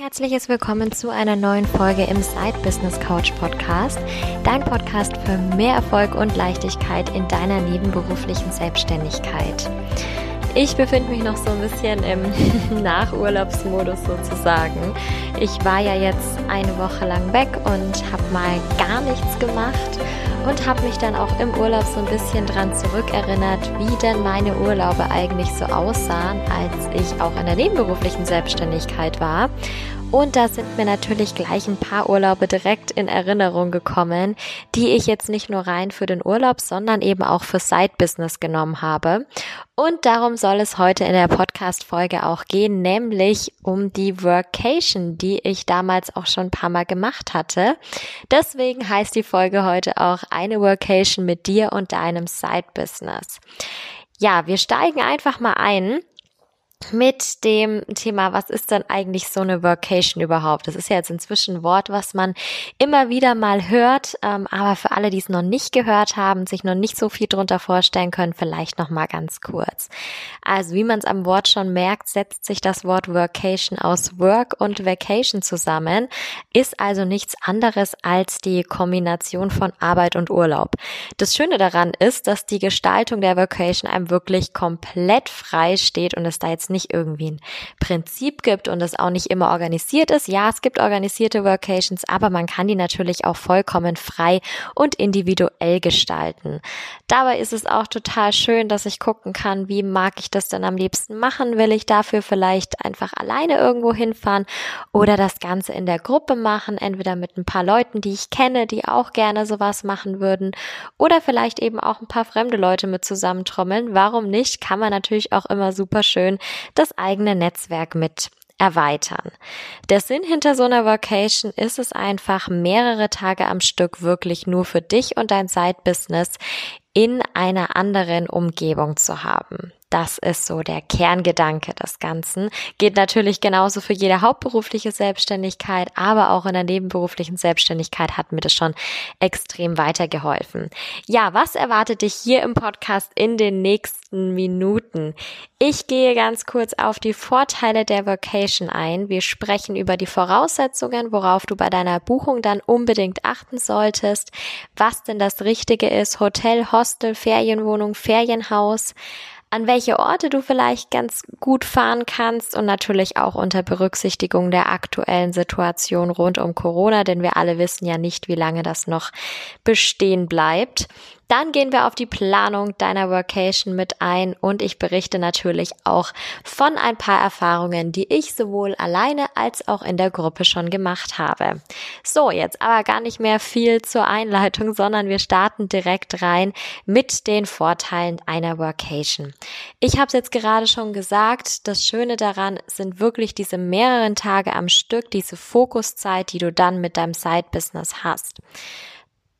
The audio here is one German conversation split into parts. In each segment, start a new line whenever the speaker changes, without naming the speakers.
Herzliches Willkommen zu einer neuen Folge im Side Business Couch Podcast, dein Podcast für mehr Erfolg und Leichtigkeit in deiner nebenberuflichen Selbstständigkeit. Ich befinde mich noch so ein bisschen im Nachurlaubsmodus sozusagen. Ich war ja jetzt eine Woche lang weg und habe mal gar nichts gemacht und habe mich dann auch im Urlaub so ein bisschen dran zurückerinnert, wie denn meine Urlaube eigentlich so aussahen, als ich auch in der nebenberuflichen Selbstständigkeit war. Und da sind mir natürlich gleich ein paar Urlaube direkt in Erinnerung gekommen, die ich jetzt nicht nur rein für den Urlaub, sondern eben auch für Side-Business genommen habe. Und darum soll es heute in der Podcast-Folge auch gehen, nämlich um die Workation, die ich damals auch schon ein paar Mal gemacht hatte. Deswegen heißt die Folge heute auch eine Workation mit dir und deinem Side-Business. Ja, wir steigen einfach mal ein mit dem Thema, was ist denn eigentlich so eine Workation überhaupt? Das ist ja jetzt inzwischen ein Wort, was man immer wieder mal hört, ähm, aber für alle, die es noch nicht gehört haben, sich noch nicht so viel drunter vorstellen können, vielleicht noch mal ganz kurz. Also wie man es am Wort schon merkt, setzt sich das Wort Workation aus Work und Vacation zusammen, ist also nichts anderes als die Kombination von Arbeit und Urlaub. Das Schöne daran ist, dass die Gestaltung der Workation einem wirklich komplett frei steht und es da jetzt nicht irgendwie ein Prinzip gibt und es auch nicht immer organisiert ist. Ja, es gibt organisierte Workations, aber man kann die natürlich auch vollkommen frei und individuell gestalten. Dabei ist es auch total schön, dass ich gucken kann, wie mag ich das denn am liebsten machen? Will ich dafür vielleicht einfach alleine irgendwo hinfahren oder das Ganze in der Gruppe machen, entweder mit ein paar Leuten, die ich kenne, die auch gerne sowas machen würden oder vielleicht eben auch ein paar fremde Leute mit zusammentrommeln. Warum nicht? Kann man natürlich auch immer super schön das eigene Netzwerk mit erweitern. Der Sinn hinter so einer Vacation ist es einfach, mehrere Tage am Stück wirklich nur für dich und dein Side-Business in einer anderen Umgebung zu haben. Das ist so der Kerngedanke des Ganzen. Geht natürlich genauso für jede hauptberufliche Selbstständigkeit, aber auch in der nebenberuflichen Selbstständigkeit hat mir das schon extrem weitergeholfen. Ja, was erwartet dich hier im Podcast in den nächsten Minuten? Ich gehe ganz kurz auf die Vorteile der Vacation ein. Wir sprechen über die Voraussetzungen, worauf du bei deiner Buchung dann unbedingt achten solltest, was denn das Richtige ist, Hotel, Hostel, Ferienwohnung, Ferienhaus an welche Orte du vielleicht ganz gut fahren kannst und natürlich auch unter Berücksichtigung der aktuellen Situation rund um Corona, denn wir alle wissen ja nicht, wie lange das noch bestehen bleibt. Dann gehen wir auf die Planung deiner Workation mit ein und ich berichte natürlich auch von ein paar Erfahrungen, die ich sowohl alleine als auch in der Gruppe schon gemacht habe. So, jetzt aber gar nicht mehr viel zur Einleitung, sondern wir starten direkt rein mit den Vorteilen einer Workation. Ich habe es jetzt gerade schon gesagt, das Schöne daran sind wirklich diese mehreren Tage am Stück, diese Fokuszeit, die du dann mit deinem Side-Business hast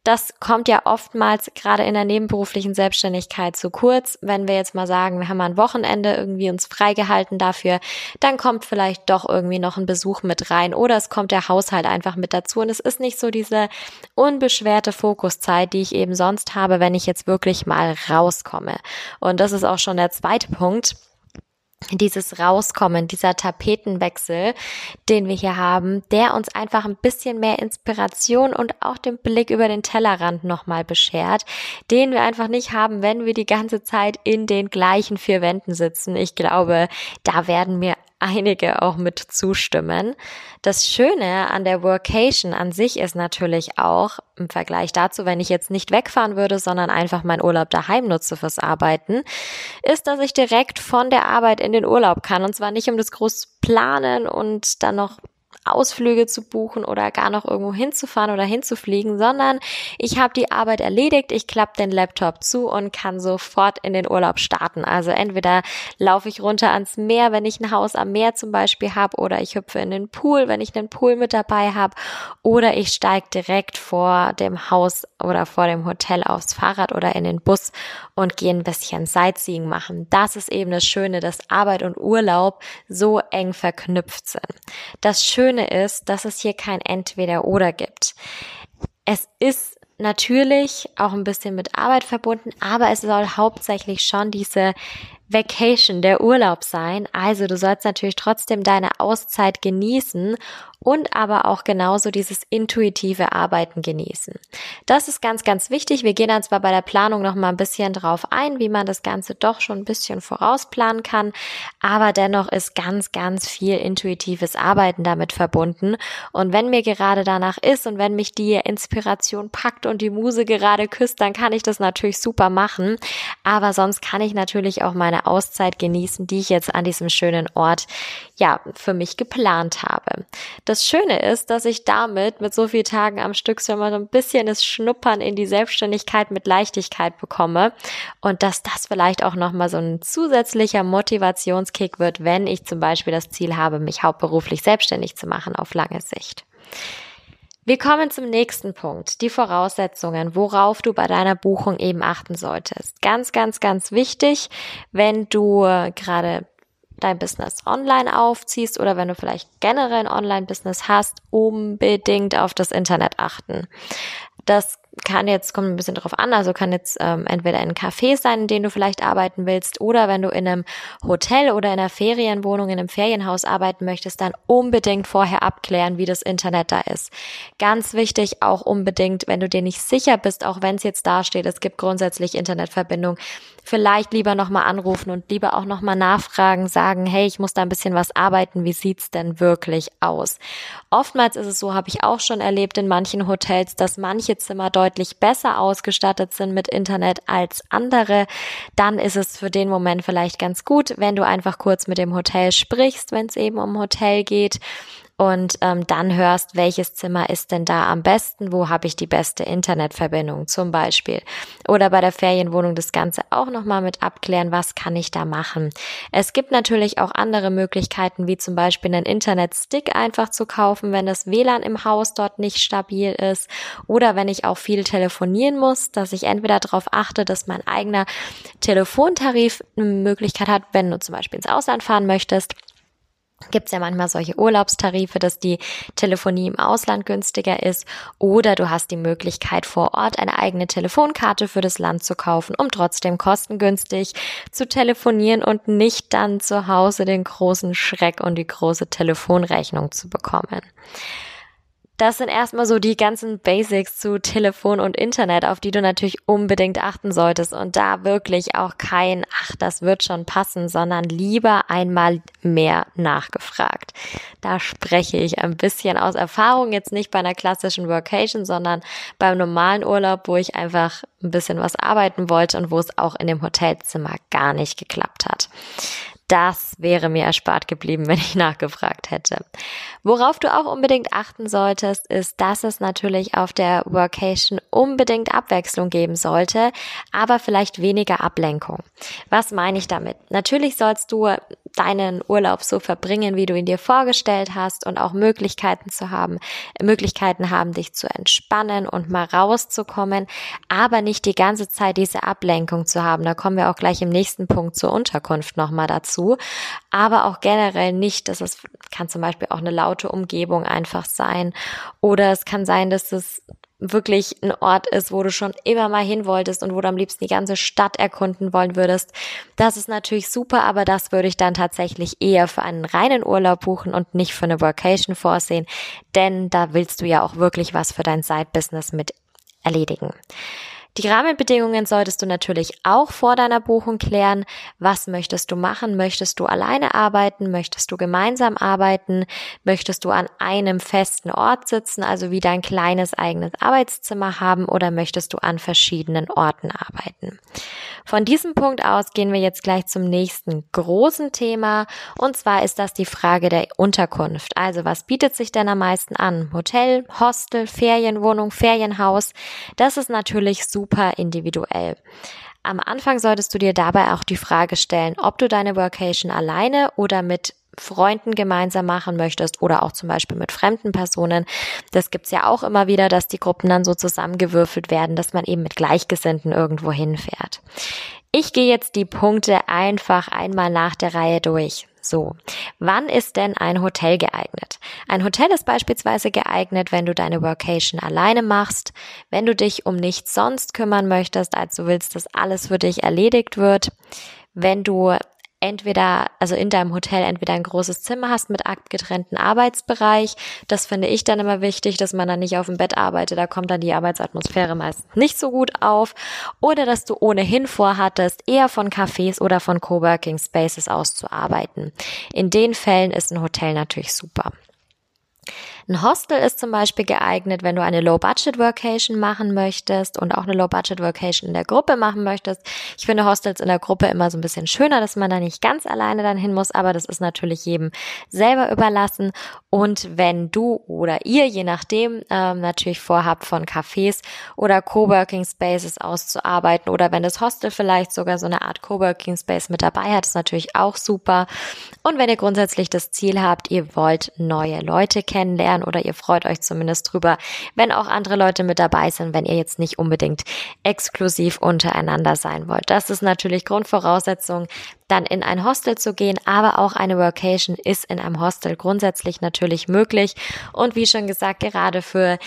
das kommt ja oftmals gerade in der nebenberuflichen Selbstständigkeit zu kurz. Wenn wir jetzt mal sagen, wir haben ein Wochenende irgendwie uns freigehalten dafür, dann kommt vielleicht doch irgendwie noch ein Besuch mit rein oder es kommt der Haushalt einfach mit dazu und es ist nicht so diese unbeschwerte Fokuszeit, die ich eben sonst habe, wenn ich jetzt wirklich mal rauskomme. Und das ist auch schon der zweite Punkt dieses Rauskommen, dieser Tapetenwechsel, den wir hier haben, der uns einfach ein bisschen mehr Inspiration und auch den Blick über den Tellerrand nochmal beschert, den wir einfach nicht haben, wenn wir die ganze Zeit in den gleichen vier Wänden sitzen. Ich glaube, da werden mir einige auch mit zustimmen. Das Schöne an der Workation an sich ist natürlich auch im Vergleich dazu, wenn ich jetzt nicht wegfahren würde, sondern einfach meinen Urlaub daheim nutze fürs Arbeiten, ist, dass ich direkt von der Arbeit in den Urlaub kann und zwar nicht um das groß planen und dann noch Ausflüge zu buchen oder gar noch irgendwo hinzufahren oder hinzufliegen, sondern ich habe die Arbeit erledigt, ich klappe den Laptop zu und kann sofort in den Urlaub starten. Also entweder laufe ich runter ans Meer, wenn ich ein Haus am Meer zum Beispiel habe, oder ich hüpfe in den Pool, wenn ich einen Pool mit dabei habe, oder ich steige direkt vor dem Haus oder vor dem Hotel aufs Fahrrad oder in den Bus und gehe ein bisschen Sightseeing machen. Das ist eben das Schöne, dass Arbeit und Urlaub so eng verknüpft sind. Das Schöne ist, dass es hier kein Entweder-Oder gibt. Es ist natürlich auch ein bisschen mit Arbeit verbunden, aber es soll hauptsächlich schon diese Vacation, der Urlaub sein. Also du sollst natürlich trotzdem deine Auszeit genießen und aber auch genauso dieses intuitive Arbeiten genießen. Das ist ganz, ganz wichtig. Wir gehen dann zwar bei der Planung noch mal ein bisschen drauf ein, wie man das Ganze doch schon ein bisschen vorausplanen kann, aber dennoch ist ganz, ganz viel intuitives Arbeiten damit verbunden. Und wenn mir gerade danach ist und wenn mich die Inspiration packt und die Muse gerade küsst, dann kann ich das natürlich super machen. Aber sonst kann ich natürlich auch meine Auszeit genießen, die ich jetzt an diesem schönen Ort ja für mich geplant habe. Das Schöne ist, dass ich damit mit so vielen Tagen am Stück so so ein bisschen das Schnuppern in die Selbstständigkeit mit Leichtigkeit bekomme und dass das vielleicht auch nochmal so ein zusätzlicher Motivationskick wird, wenn ich zum Beispiel das Ziel habe, mich hauptberuflich selbstständig zu machen auf lange Sicht. Wir kommen zum nächsten Punkt, die Voraussetzungen, worauf du bei deiner Buchung eben achten solltest. Ganz, ganz, ganz wichtig, wenn du gerade dein Business online aufziehst oder wenn du vielleicht generell ein Online-Business hast, unbedingt auf das Internet achten. Das kann jetzt, kommt ein bisschen drauf an, also kann jetzt ähm, entweder ein Café sein, in dem du vielleicht arbeiten willst, oder wenn du in einem Hotel oder in einer Ferienwohnung, in einem Ferienhaus arbeiten möchtest, dann unbedingt vorher abklären, wie das Internet da ist. Ganz wichtig auch unbedingt, wenn du dir nicht sicher bist, auch wenn es jetzt da steht, es gibt grundsätzlich Internetverbindung, vielleicht lieber nochmal anrufen und lieber auch nochmal nachfragen, sagen, hey, ich muss da ein bisschen was arbeiten, wie sieht's denn wirklich aus? Oftmals ist es so, habe ich auch schon erlebt in manchen Hotels, dass manche Zimmer deutlich besser ausgestattet sind mit Internet als andere, dann ist es für den Moment vielleicht ganz gut, wenn du einfach kurz mit dem Hotel sprichst, wenn es eben um Hotel geht und ähm, dann hörst, welches Zimmer ist denn da am besten, wo habe ich die beste Internetverbindung zum Beispiel. Oder bei der Ferienwohnung das Ganze auch nochmal mit abklären, was kann ich da machen. Es gibt natürlich auch andere Möglichkeiten, wie zum Beispiel einen Internetstick einfach zu kaufen, wenn das WLAN im Haus dort nicht stabil ist oder wenn ich auch viel telefonieren muss, dass ich entweder darauf achte, dass mein eigener Telefontarif eine Möglichkeit hat, wenn du zum Beispiel ins Ausland fahren möchtest gibt es ja manchmal solche Urlaubstarife, dass die Telefonie im Ausland günstiger ist oder du hast die Möglichkeit vor Ort eine eigene Telefonkarte für das Land zu kaufen, um trotzdem kostengünstig zu telefonieren und nicht dann zu Hause den großen Schreck und die große Telefonrechnung zu bekommen. Das sind erstmal so die ganzen Basics zu Telefon und Internet, auf die du natürlich unbedingt achten solltest und da wirklich auch kein, ach, das wird schon passen, sondern lieber einmal mehr nachgefragt. Da spreche ich ein bisschen aus Erfahrung, jetzt nicht bei einer klassischen Workation, sondern beim normalen Urlaub, wo ich einfach ein bisschen was arbeiten wollte und wo es auch in dem Hotelzimmer gar nicht geklappt hat. Das wäre mir erspart geblieben, wenn ich nachgefragt hätte. Worauf du auch unbedingt achten solltest, ist, dass es natürlich auf der Workation unbedingt Abwechslung geben sollte, aber vielleicht weniger Ablenkung. Was meine ich damit? Natürlich sollst du deinen Urlaub so verbringen, wie du ihn dir vorgestellt hast und auch Möglichkeiten zu haben, Möglichkeiten haben, dich zu entspannen und mal rauszukommen, aber nicht die ganze Zeit diese Ablenkung zu haben. Da kommen wir auch gleich im nächsten Punkt zur Unterkunft nochmal dazu. Aber auch generell nicht, dass es kann zum Beispiel auch eine laute Umgebung einfach sein oder es kann sein, dass es wirklich ein Ort ist, wo du schon immer mal hin wolltest und wo du am liebsten die ganze Stadt erkunden wollen würdest. Das ist natürlich super, aber das würde ich dann tatsächlich eher für einen reinen Urlaub buchen und nicht für eine Workation vorsehen, denn da willst du ja auch wirklich was für dein Side-Business mit erledigen. Die Rahmenbedingungen solltest du natürlich auch vor deiner Buchung klären. Was möchtest du machen? Möchtest du alleine arbeiten? Möchtest du gemeinsam arbeiten? Möchtest du an einem festen Ort sitzen, also wie dein kleines eigenes Arbeitszimmer haben oder möchtest du an verschiedenen Orten arbeiten? Von diesem Punkt aus gehen wir jetzt gleich zum nächsten großen Thema und zwar ist das die Frage der Unterkunft. Also was bietet sich denn am meisten an? Hotel, Hostel, Ferienwohnung, Ferienhaus? Das ist natürlich super super individuell. Am Anfang solltest du dir dabei auch die Frage stellen, ob du deine Workation alleine oder mit Freunden gemeinsam machen möchtest oder auch zum Beispiel mit fremden Personen. Das gibt's ja auch immer wieder, dass die Gruppen dann so zusammengewürfelt werden, dass man eben mit Gleichgesinnten irgendwo hinfährt. Ich gehe jetzt die Punkte einfach einmal nach der Reihe durch. So, wann ist denn ein Hotel geeignet? Ein Hotel ist beispielsweise geeignet, wenn du deine Workation alleine machst, wenn du dich um nichts sonst kümmern möchtest, als du willst, dass alles für dich erledigt wird, wenn du entweder, also in deinem Hotel entweder ein großes Zimmer hast mit abgetrennten Arbeitsbereich. Das finde ich dann immer wichtig, dass man dann nicht auf dem Bett arbeitet. Da kommt dann die Arbeitsatmosphäre meistens nicht so gut auf. Oder dass du ohnehin vorhattest, eher von Cafés oder von Coworking Spaces aus zu arbeiten. In den Fällen ist ein Hotel natürlich super. Ein Hostel ist zum Beispiel geeignet, wenn du eine Low-Budget-Workation machen möchtest und auch eine Low-Budget-Workation in der Gruppe machen möchtest. Ich finde Hostels in der Gruppe immer so ein bisschen schöner, dass man da nicht ganz alleine dann hin muss, aber das ist natürlich jedem selber überlassen. Und wenn du oder ihr, je nachdem, ähm, natürlich vorhabt, von Cafés oder Coworking Spaces auszuarbeiten oder wenn das Hostel vielleicht sogar so eine Art Coworking Space mit dabei hat, ist natürlich auch super. Und wenn ihr grundsätzlich das Ziel habt, ihr wollt neue Leute kennenlernen, oder ihr freut euch zumindest drüber, wenn auch andere Leute mit dabei sind, wenn ihr jetzt nicht unbedingt exklusiv untereinander sein wollt. Das ist natürlich Grundvoraussetzung, dann in ein Hostel zu gehen, aber auch eine Workation ist in einem Hostel grundsätzlich natürlich möglich. Und wie schon gesagt, gerade für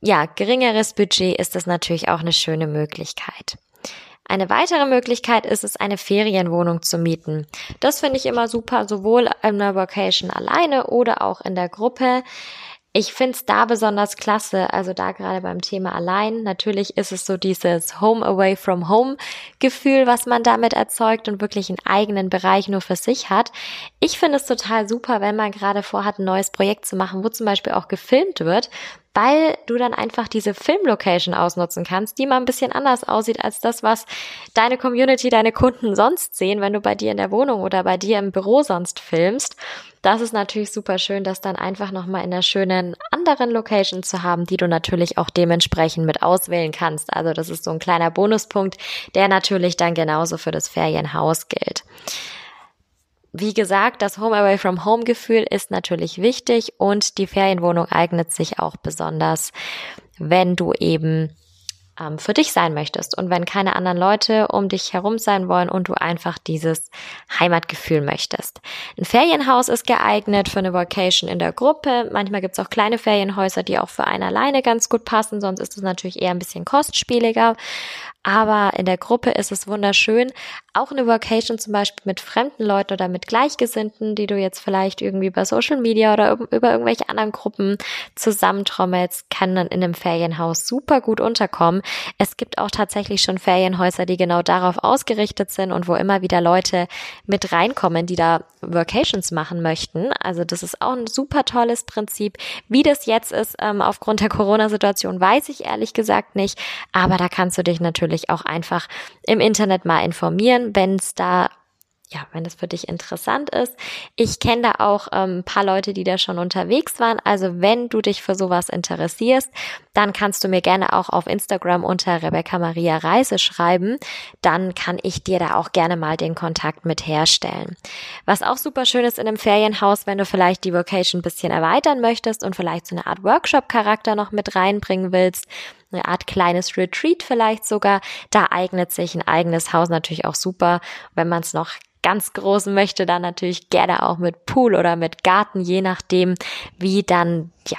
ja, geringeres Budget ist das natürlich auch eine schöne Möglichkeit. Eine weitere Möglichkeit ist es, eine Ferienwohnung zu mieten. Das finde ich immer super, sowohl in der Vacation alleine oder auch in der Gruppe. Ich finde es da besonders klasse, also da gerade beim Thema allein. Natürlich ist es so dieses Home away from home Gefühl, was man damit erzeugt und wirklich einen eigenen Bereich nur für sich hat. Ich finde es total super, wenn man gerade vorhat, ein neues Projekt zu machen, wo zum Beispiel auch gefilmt wird, weil du dann einfach diese Filmlocation ausnutzen kannst, die mal ein bisschen anders aussieht als das, was deine Community, deine Kunden sonst sehen, wenn du bei dir in der Wohnung oder bei dir im Büro sonst filmst. Das ist natürlich super schön, das dann einfach nochmal in einer schönen anderen Location zu haben, die du natürlich auch dementsprechend mit auswählen kannst. Also das ist so ein kleiner Bonuspunkt, der natürlich dann genauso für das Ferienhaus gilt. Wie gesagt, das Home Away from Home Gefühl ist natürlich wichtig und die Ferienwohnung eignet sich auch besonders, wenn du eben ähm, für dich sein möchtest und wenn keine anderen Leute um dich herum sein wollen und du einfach dieses Heimatgefühl möchtest. Ein Ferienhaus ist geeignet für eine Vacation in der Gruppe. Manchmal gibt es auch kleine Ferienhäuser, die auch für einen alleine ganz gut passen, sonst ist es natürlich eher ein bisschen kostspieliger aber in der Gruppe ist es wunderschön. Auch eine Vacation zum Beispiel mit fremden Leuten oder mit Gleichgesinnten, die du jetzt vielleicht irgendwie bei Social Media oder über irgendwelche anderen Gruppen zusammentrommelst, kann dann in einem Ferienhaus super gut unterkommen. Es gibt auch tatsächlich schon Ferienhäuser, die genau darauf ausgerichtet sind und wo immer wieder Leute mit reinkommen, die da Vacations machen möchten. Also das ist auch ein super tolles Prinzip. Wie das jetzt ist, ähm, aufgrund der Corona-Situation, weiß ich ehrlich gesagt nicht. Aber da kannst du dich natürlich auch einfach im Internet mal informieren, wenn es da ja, wenn das für dich interessant ist. Ich kenne da auch ähm, ein paar Leute, die da schon unterwegs waren. Also wenn du dich für sowas interessierst, dann kannst du mir gerne auch auf Instagram unter Rebecca Maria Reise schreiben. Dann kann ich dir da auch gerne mal den Kontakt mit herstellen. Was auch super schön ist in einem Ferienhaus, wenn du vielleicht die Vocation ein bisschen erweitern möchtest und vielleicht so eine Art Workshop-Charakter noch mit reinbringen willst, eine Art kleines Retreat vielleicht sogar. Da eignet sich ein eigenes Haus natürlich auch super, wenn man es noch ganz groß möchte, dann natürlich gerne auch mit Pool oder mit Garten, je nachdem, wie dann, ja,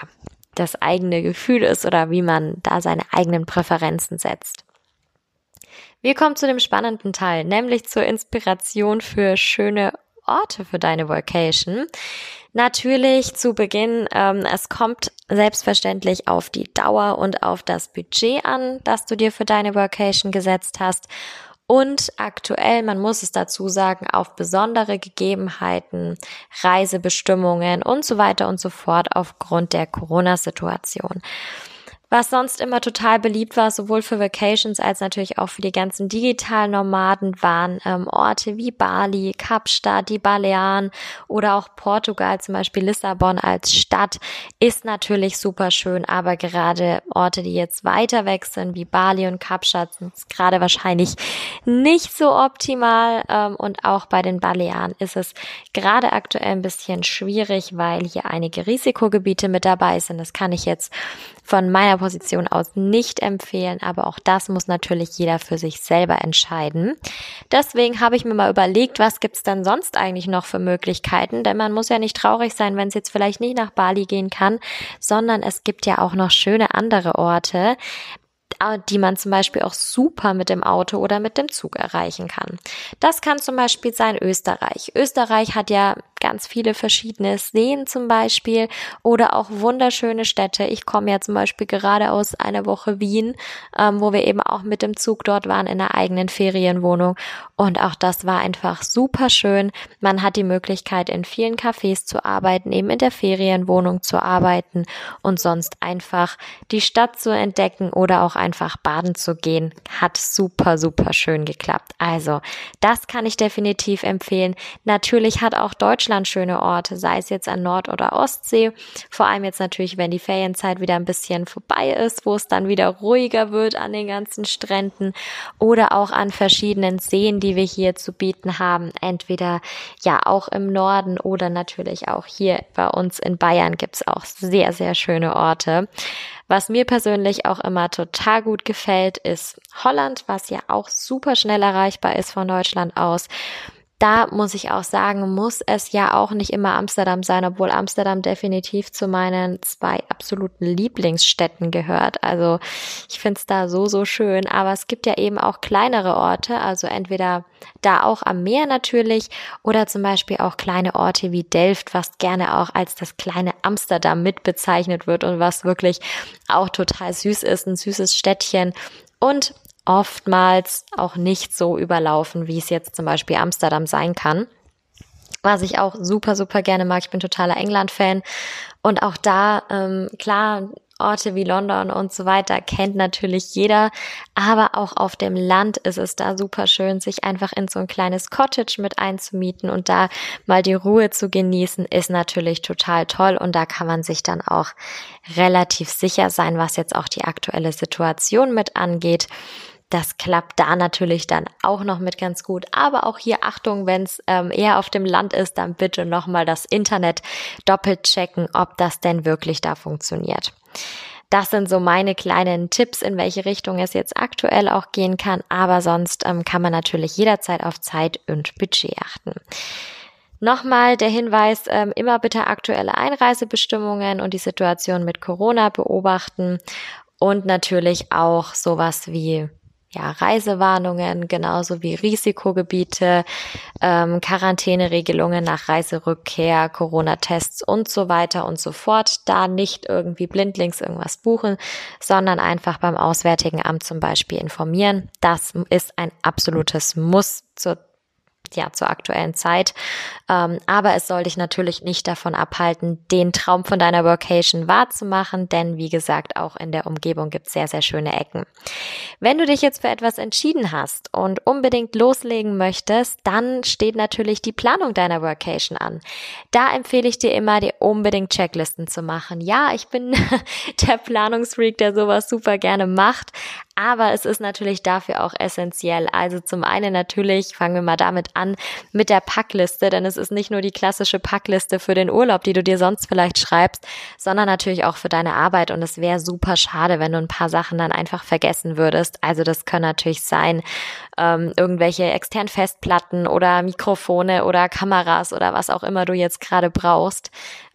das eigene Gefühl ist oder wie man da seine eigenen Präferenzen setzt. Wir kommen zu dem spannenden Teil, nämlich zur Inspiration für schöne Orte für deine Vacation. Natürlich zu Beginn, ähm, es kommt selbstverständlich auf die Dauer und auf das Budget an, das du dir für deine Vacation gesetzt hast. Und aktuell, man muss es dazu sagen, auf besondere Gegebenheiten, Reisebestimmungen und so weiter und so fort aufgrund der Corona-Situation was sonst immer total beliebt war, sowohl für Vacations als natürlich auch für die ganzen digitalen Nomaden, waren ähm, Orte wie Bali, Kapstadt, die Balearen oder auch Portugal, zum Beispiel Lissabon als Stadt, ist natürlich super schön, aber gerade Orte, die jetzt weiter weg sind, wie Bali und Kapstadt, sind gerade wahrscheinlich nicht so optimal ähm, und auch bei den Balearen ist es gerade aktuell ein bisschen schwierig, weil hier einige Risikogebiete mit dabei sind. Das kann ich jetzt von meiner Position aus nicht empfehlen, aber auch das muss natürlich jeder für sich selber entscheiden. Deswegen habe ich mir mal überlegt, was gibt's denn sonst eigentlich noch für Möglichkeiten, denn man muss ja nicht traurig sein, wenn es jetzt vielleicht nicht nach Bali gehen kann, sondern es gibt ja auch noch schöne andere Orte. die man zum Beispiel auch super mit dem Auto oder mit dem Zug erreichen kann. Das kann zum Beispiel sein Österreich. Österreich hat ja ganz viele verschiedene Seen zum Beispiel oder auch wunderschöne Städte. Ich komme ja zum Beispiel gerade aus einer Woche Wien, ähm, wo wir eben auch mit dem Zug dort waren in einer eigenen Ferienwohnung. Und auch das war einfach super schön. Man hat die Möglichkeit, in vielen Cafés zu arbeiten, eben in der Ferienwohnung zu arbeiten und sonst einfach die Stadt zu entdecken oder auch einfach baden zu gehen. Hat super, super schön geklappt. Also, das kann ich definitiv empfehlen. Natürlich hat auch Deutschland Deutschland schöne Orte, sei es jetzt an Nord- oder Ostsee. Vor allem jetzt natürlich, wenn die Ferienzeit wieder ein bisschen vorbei ist, wo es dann wieder ruhiger wird an den ganzen Stränden oder auch an verschiedenen Seen, die wir hier zu bieten haben. Entweder ja auch im Norden oder natürlich auch hier bei uns in Bayern gibt es auch sehr, sehr schöne Orte. Was mir persönlich auch immer total gut gefällt, ist Holland, was ja auch super schnell erreichbar ist von Deutschland aus da muss ich auch sagen, muss es ja auch nicht immer Amsterdam sein, obwohl Amsterdam definitiv zu meinen zwei absoluten Lieblingsstädten gehört. Also ich finde es da so, so schön. Aber es gibt ja eben auch kleinere Orte, also entweder da auch am Meer natürlich oder zum Beispiel auch kleine Orte wie Delft, was gerne auch als das kleine Amsterdam mitbezeichnet wird und was wirklich auch total süß ist, ein süßes Städtchen. Und oftmals auch nicht so überlaufen, wie es jetzt zum Beispiel Amsterdam sein kann. Was ich auch super, super gerne mag. Ich bin totaler England-Fan. Und auch da, ähm, klar, Orte wie London und so weiter kennt natürlich jeder, aber auch auf dem Land ist es da super schön, sich einfach in so ein kleines Cottage mit einzumieten und da mal die Ruhe zu genießen, ist natürlich total toll und da kann man sich dann auch relativ sicher sein, was jetzt auch die aktuelle Situation mit angeht. Das klappt da natürlich dann auch noch mit ganz gut. Aber auch hier Achtung, wenn es ähm, eher auf dem Land ist, dann bitte nochmal das Internet doppelt checken, ob das denn wirklich da funktioniert. Das sind so meine kleinen Tipps, in welche Richtung es jetzt aktuell auch gehen kann. Aber sonst ähm, kann man natürlich jederzeit auf Zeit und Budget achten. Nochmal der Hinweis, ähm, immer bitte aktuelle Einreisebestimmungen und die Situation mit Corona beobachten und natürlich auch sowas wie ja, Reisewarnungen, genauso wie Risikogebiete, ähm, Quarantäneregelungen nach Reiserückkehr, Corona-Tests und so weiter und so fort. Da nicht irgendwie blindlings irgendwas buchen, sondern einfach beim Auswärtigen Amt zum Beispiel informieren. Das ist ein absolutes Muss zur ja, zur aktuellen Zeit. Ähm, aber es soll dich natürlich nicht davon abhalten, den Traum von deiner Workation wahrzumachen, denn wie gesagt, auch in der Umgebung gibt es sehr, sehr schöne Ecken. Wenn du dich jetzt für etwas entschieden hast und unbedingt loslegen möchtest, dann steht natürlich die Planung deiner Workation an. Da empfehle ich dir immer, dir unbedingt Checklisten zu machen. Ja, ich bin der Planungsfreak, der sowas super gerne macht, aber es ist natürlich dafür auch essentiell. Also zum einen natürlich, fangen wir mal damit an, mit der Packliste, denn es ist nicht nur die klassische Packliste für den Urlaub, die du dir sonst vielleicht schreibst, sondern natürlich auch für deine Arbeit. Und es wäre super schade, wenn du ein paar Sachen dann einfach vergessen würdest. Also das können natürlich sein, ähm, irgendwelche externen Festplatten oder Mikrofone oder Kameras oder was auch immer du jetzt gerade brauchst.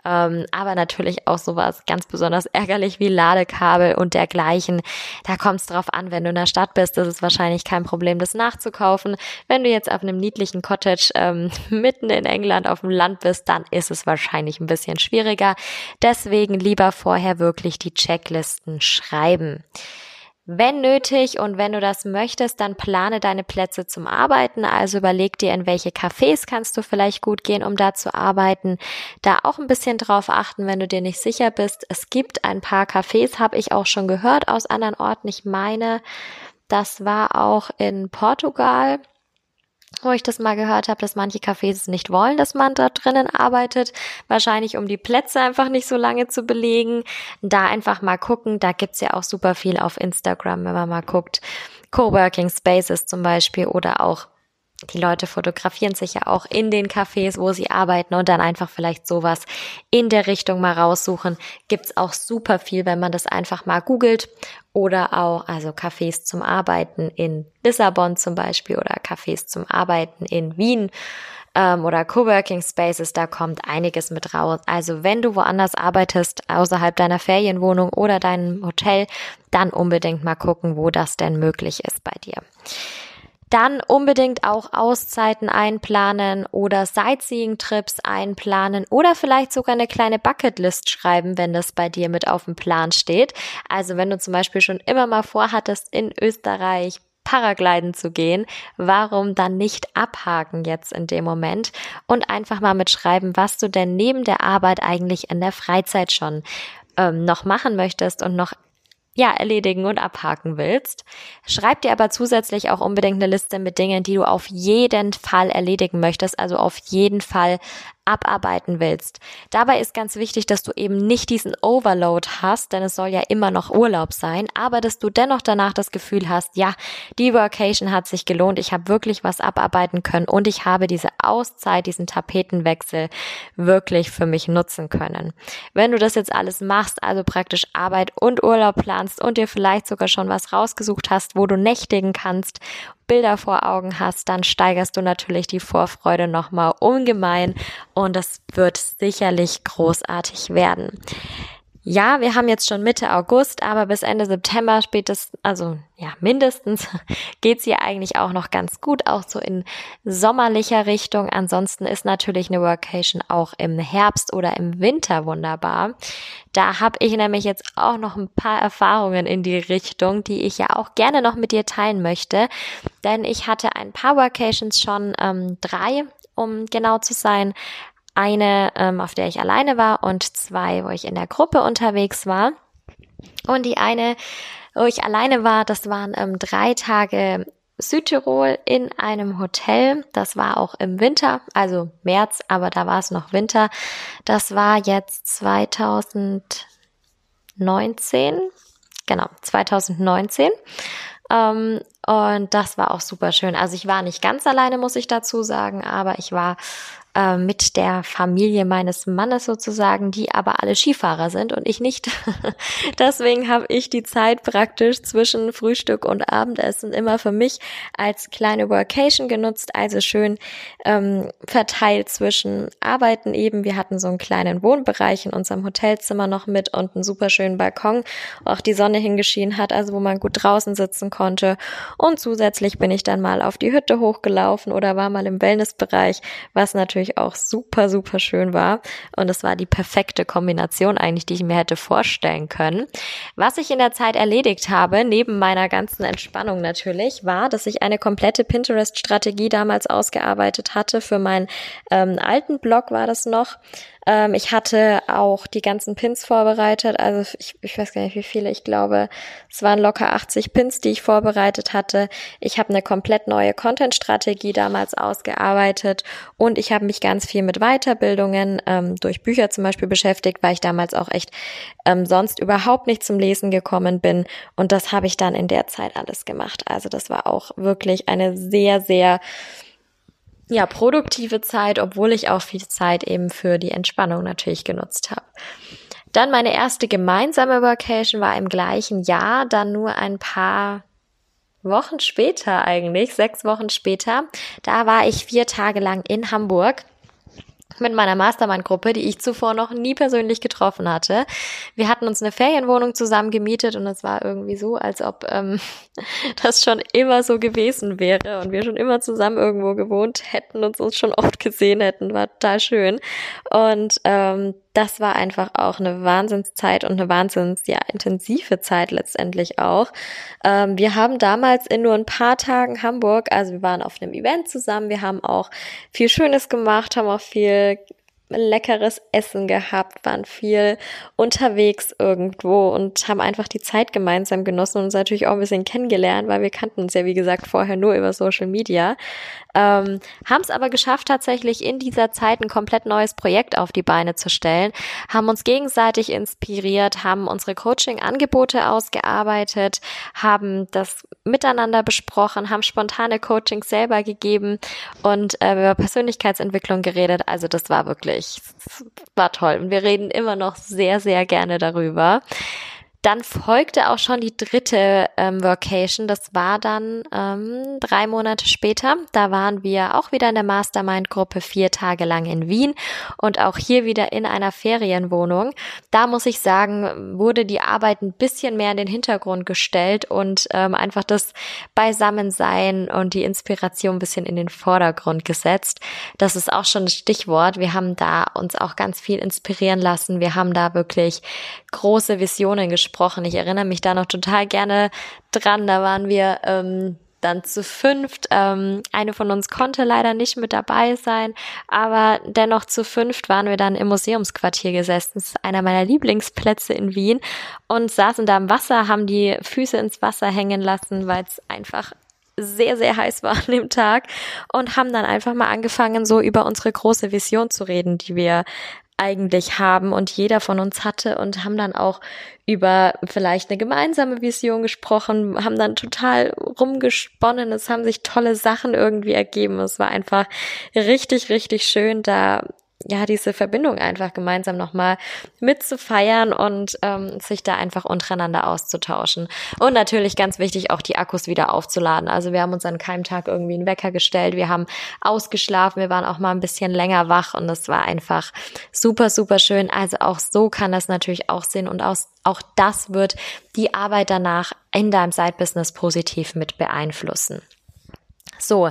Ähm, aber natürlich auch sowas ganz besonders ärgerlich wie Ladekabel und dergleichen. Da kommt es drauf an, wenn du in der Stadt bist, ist es wahrscheinlich kein Problem, das nachzukaufen. Wenn du jetzt auf einem niedlichen Cottage ähm, mitten in England auf dem Land bist, dann ist es wahrscheinlich ein bisschen schwieriger. Deswegen lieber vorher wirklich die Checklisten schreiben. Wenn nötig und wenn du das möchtest, dann plane deine Plätze zum Arbeiten. Also überleg dir, in welche Cafés kannst du vielleicht gut gehen, um da zu arbeiten. Da auch ein bisschen drauf achten, wenn du dir nicht sicher bist. Es gibt ein paar Cafés, habe ich auch schon gehört aus anderen Orten. Ich meine, das war auch in Portugal wo ich das mal gehört habe, dass manche Cafés nicht wollen, dass man da drinnen arbeitet. Wahrscheinlich, um die Plätze einfach nicht so lange zu belegen. Da einfach mal gucken. Da gibt's ja auch super viel auf Instagram, wenn man mal guckt. Coworking Spaces zum Beispiel oder auch die Leute fotografieren sich ja auch in den Cafés, wo sie arbeiten und dann einfach vielleicht sowas in der Richtung mal raussuchen. Gibt's auch super viel, wenn man das einfach mal googelt oder auch, also Cafés zum Arbeiten in Lissabon zum Beispiel oder Cafés zum Arbeiten in Wien. ähm, oder Coworking Spaces, da kommt einiges mit raus. Also wenn du woanders arbeitest, außerhalb deiner Ferienwohnung oder deinem Hotel, dann unbedingt mal gucken, wo das denn möglich ist bei dir. Dann unbedingt auch Auszeiten einplanen oder Sightseeing-Trips einplanen oder vielleicht sogar eine kleine Bucketlist schreiben, wenn das bei dir mit auf dem Plan steht. Also wenn du zum Beispiel schon immer mal vorhattest, in Österreich Paragliden zu gehen, warum dann nicht abhaken jetzt in dem Moment und einfach mal mitschreiben, was du denn neben der Arbeit eigentlich in der Freizeit schon ähm, noch machen möchtest und noch ja, erledigen und abhaken willst. Schreib dir aber zusätzlich auch unbedingt eine Liste mit Dingen, die du auf jeden Fall erledigen möchtest, also auf jeden Fall abarbeiten willst. Dabei ist ganz wichtig, dass du eben nicht diesen Overload hast, denn es soll ja immer noch Urlaub sein, aber dass du dennoch danach das Gefühl hast, ja, die Workation hat sich gelohnt, ich habe wirklich was abarbeiten können und ich habe diese Auszeit, diesen Tapetenwechsel wirklich für mich nutzen können. Wenn du das jetzt alles machst, also praktisch Arbeit und Urlaub planst und dir vielleicht sogar schon was rausgesucht hast, wo du nächtigen kannst Bilder vor Augen hast, dann steigerst du natürlich die Vorfreude nochmal ungemein und das wird sicherlich großartig werden. Ja, wir haben jetzt schon Mitte August, aber bis Ende September spätestens, also ja, mindestens geht's hier eigentlich auch noch ganz gut, auch so in sommerlicher Richtung. Ansonsten ist natürlich eine Workation auch im Herbst oder im Winter wunderbar. Da habe ich nämlich jetzt auch noch ein paar Erfahrungen in die Richtung, die ich ja auch gerne noch mit dir teilen möchte. Denn ich hatte ein paar Workations schon, ähm, drei, um genau zu sein, eine, ähm, auf der ich alleine war und zwei, wo ich in der Gruppe unterwegs war. Und die eine, wo ich alleine war, das waren ähm, drei Tage Südtirol in einem Hotel. Das war auch im Winter, also März, aber da war es noch Winter. Das war jetzt 2019. Genau, 2019. Ähm, und das war auch super schön. Also ich war nicht ganz alleine, muss ich dazu sagen, aber ich war äh, mit der Familie meines Mannes sozusagen, die aber alle Skifahrer sind und ich nicht. Deswegen habe ich die Zeit praktisch zwischen Frühstück und Abendessen immer für mich als kleine Workation genutzt, also schön ähm, verteilt zwischen Arbeiten eben. Wir hatten so einen kleinen Wohnbereich in unserem Hotelzimmer noch mit und einen super schönen Balkon, wo auch die Sonne hingeschienen hat, also wo man gut draußen sitzen konnte. Und zusätzlich bin ich dann mal auf die Hütte hochgelaufen oder war mal im Wellnessbereich, was natürlich natürlich auch super, super schön war. Und es war die perfekte Kombination eigentlich, die ich mir hätte vorstellen können. Was ich in der Zeit erledigt habe, neben meiner ganzen Entspannung natürlich, war, dass ich eine komplette Pinterest-Strategie damals ausgearbeitet hatte. Für meinen ähm, alten Blog war das noch. Ähm, ich hatte auch die ganzen Pins vorbereitet. Also ich, ich weiß gar nicht, wie viele. Ich glaube, es waren locker 80 Pins, die ich vorbereitet hatte. Ich habe eine komplett neue Content-Strategie damals ausgearbeitet und ich habe mich ganz viel mit Weiterbildungen ähm, durch Bücher zum Beispiel beschäftigt, weil ich damals auch echt ähm, sonst überhaupt nicht zum Lesen gekommen bin. Und das habe ich dann in der Zeit alles gemacht. Also das war auch wirklich eine sehr, sehr ja, produktive Zeit, obwohl ich auch viel Zeit eben für die Entspannung natürlich genutzt habe. Dann meine erste gemeinsame Vacation war im gleichen Jahr, dann nur ein paar Wochen später eigentlich, sechs Wochen später. Da war ich vier Tage lang in Hamburg mit meiner Mastermind-Gruppe, die ich zuvor noch nie persönlich getroffen hatte. Wir hatten uns eine Ferienwohnung zusammen gemietet und es war irgendwie so, als ob ähm, das schon immer so gewesen wäre und wir schon immer zusammen irgendwo gewohnt hätten und uns schon oft gesehen hätten. War total schön. Und ähm, das war einfach auch eine Wahnsinnszeit und eine wahnsinns, ja, intensive Zeit letztendlich auch. Ähm, wir haben damals in nur ein paar Tagen Hamburg, also wir waren auf einem Event zusammen, wir haben auch viel Schönes gemacht, haben auch viel leckeres Essen gehabt, waren viel unterwegs irgendwo und haben einfach die Zeit gemeinsam genossen und uns natürlich auch ein bisschen kennengelernt, weil wir kannten uns ja, wie gesagt, vorher nur über Social Media. Ähm, haben es aber geschafft, tatsächlich in dieser Zeit ein komplett neues Projekt auf die Beine zu stellen, haben uns gegenseitig inspiriert, haben unsere Coaching-Angebote ausgearbeitet, haben das miteinander besprochen, haben spontane Coachings selber gegeben und äh, über Persönlichkeitsentwicklung geredet. Also das war wirklich ich, war toll. Und wir reden immer noch sehr, sehr gerne darüber. Dann folgte auch schon die dritte ähm, Vacation. Das war dann ähm, drei Monate später. Da waren wir auch wieder in der Mastermind-Gruppe vier Tage lang in Wien und auch hier wieder in einer Ferienwohnung. Da muss ich sagen, wurde die Arbeit ein bisschen mehr in den Hintergrund gestellt und ähm, einfach das Beisammensein und die Inspiration ein bisschen in den Vordergrund gesetzt. Das ist auch schon ein Stichwort. Wir haben da uns auch ganz viel inspirieren lassen. Wir haben da wirklich große Visionen gesprochen. Ich erinnere mich da noch total gerne dran. Da waren wir ähm, dann zu fünft. Ähm, eine von uns konnte leider nicht mit dabei sein, aber dennoch zu fünft waren wir dann im Museumsquartier gesessen. Das ist einer meiner Lieblingsplätze in Wien und saßen da im Wasser, haben die Füße ins Wasser hängen lassen, weil es einfach sehr, sehr heiß war an dem Tag und haben dann einfach mal angefangen, so über unsere große Vision zu reden, die wir eigentlich haben und jeder von uns hatte und haben dann auch über vielleicht eine gemeinsame Vision gesprochen, haben dann total rumgesponnen, es haben sich tolle Sachen irgendwie ergeben. Es war einfach richtig, richtig schön, da ja, diese Verbindung einfach gemeinsam nochmal mitzufeiern und ähm, sich da einfach untereinander auszutauschen. Und natürlich ganz wichtig, auch die Akkus wieder aufzuladen. Also wir haben uns an keinem Tag irgendwie einen Wecker gestellt, wir haben ausgeschlafen, wir waren auch mal ein bisschen länger wach und es war einfach super, super schön. Also auch so kann das natürlich auch sehen und aus, auch das wird die Arbeit danach in deinem Side-Business positiv mit beeinflussen. So,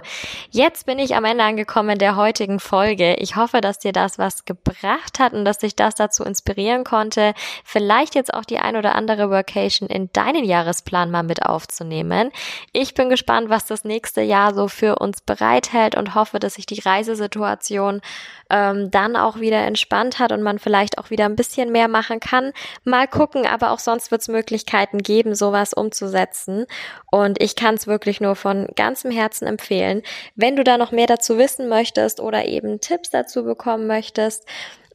jetzt bin ich am Ende angekommen der heutigen Folge. Ich hoffe, dass dir das was gebracht hat und dass dich das dazu inspirieren konnte, vielleicht jetzt auch die ein oder andere Workation in deinen Jahresplan mal mit aufzunehmen. Ich bin gespannt, was das nächste Jahr so für uns bereithält und hoffe, dass sich die Reisesituation ähm, dann auch wieder entspannt hat und man vielleicht auch wieder ein bisschen mehr machen kann. Mal gucken, aber auch sonst wird es Möglichkeiten geben, sowas umzusetzen. Und ich kann es wirklich nur von ganzem Herzen empfehlen empfehlen. Wenn du da noch mehr dazu wissen möchtest oder eben Tipps dazu bekommen möchtest,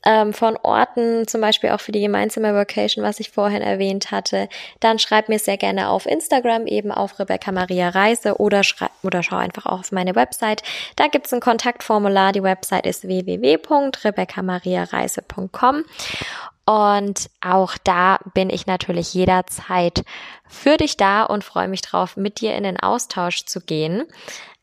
ähm, von Orten, zum Beispiel auch für die gemeinsame Vacation, was ich vorhin erwähnt hatte, dann schreib mir sehr gerne auf Instagram, eben auf Rebecca Maria Reise oder schreib oder schau einfach auch auf meine Website. Da gibt's ein Kontaktformular. Die Website ist www.rebeccamariareise.com. Und auch da bin ich natürlich jederzeit für dich da und freue mich drauf, mit dir in den Austausch zu gehen.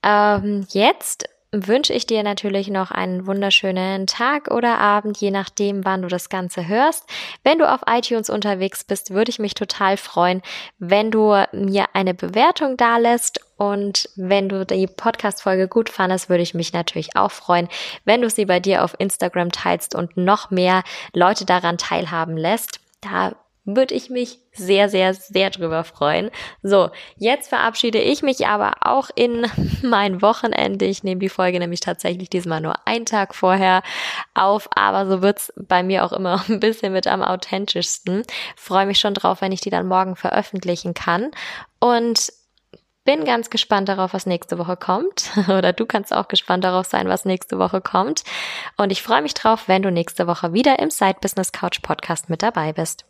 Ähm, jetzt wünsche ich dir natürlich noch einen wunderschönen Tag oder Abend, je nachdem, wann du das Ganze hörst. Wenn du auf iTunes unterwegs bist, würde ich mich total freuen, wenn du mir eine Bewertung da lässt. Und wenn du die Podcast-Folge gut fandest, würde ich mich natürlich auch freuen, wenn du sie bei dir auf Instagram teilst und noch mehr Leute daran teilhaben lässt. Da würde ich mich sehr, sehr, sehr drüber freuen. So, jetzt verabschiede ich mich aber auch in mein Wochenende. Ich nehme die Folge nämlich tatsächlich diesmal nur einen Tag vorher auf, aber so wird's bei mir auch immer ein bisschen mit am authentischsten. Freue mich schon drauf, wenn ich die dann morgen veröffentlichen kann. Und bin ganz gespannt darauf, was nächste Woche kommt. Oder du kannst auch gespannt darauf sein, was nächste Woche kommt. Und ich freue mich drauf, wenn du nächste Woche wieder im Side Business Couch Podcast mit dabei bist.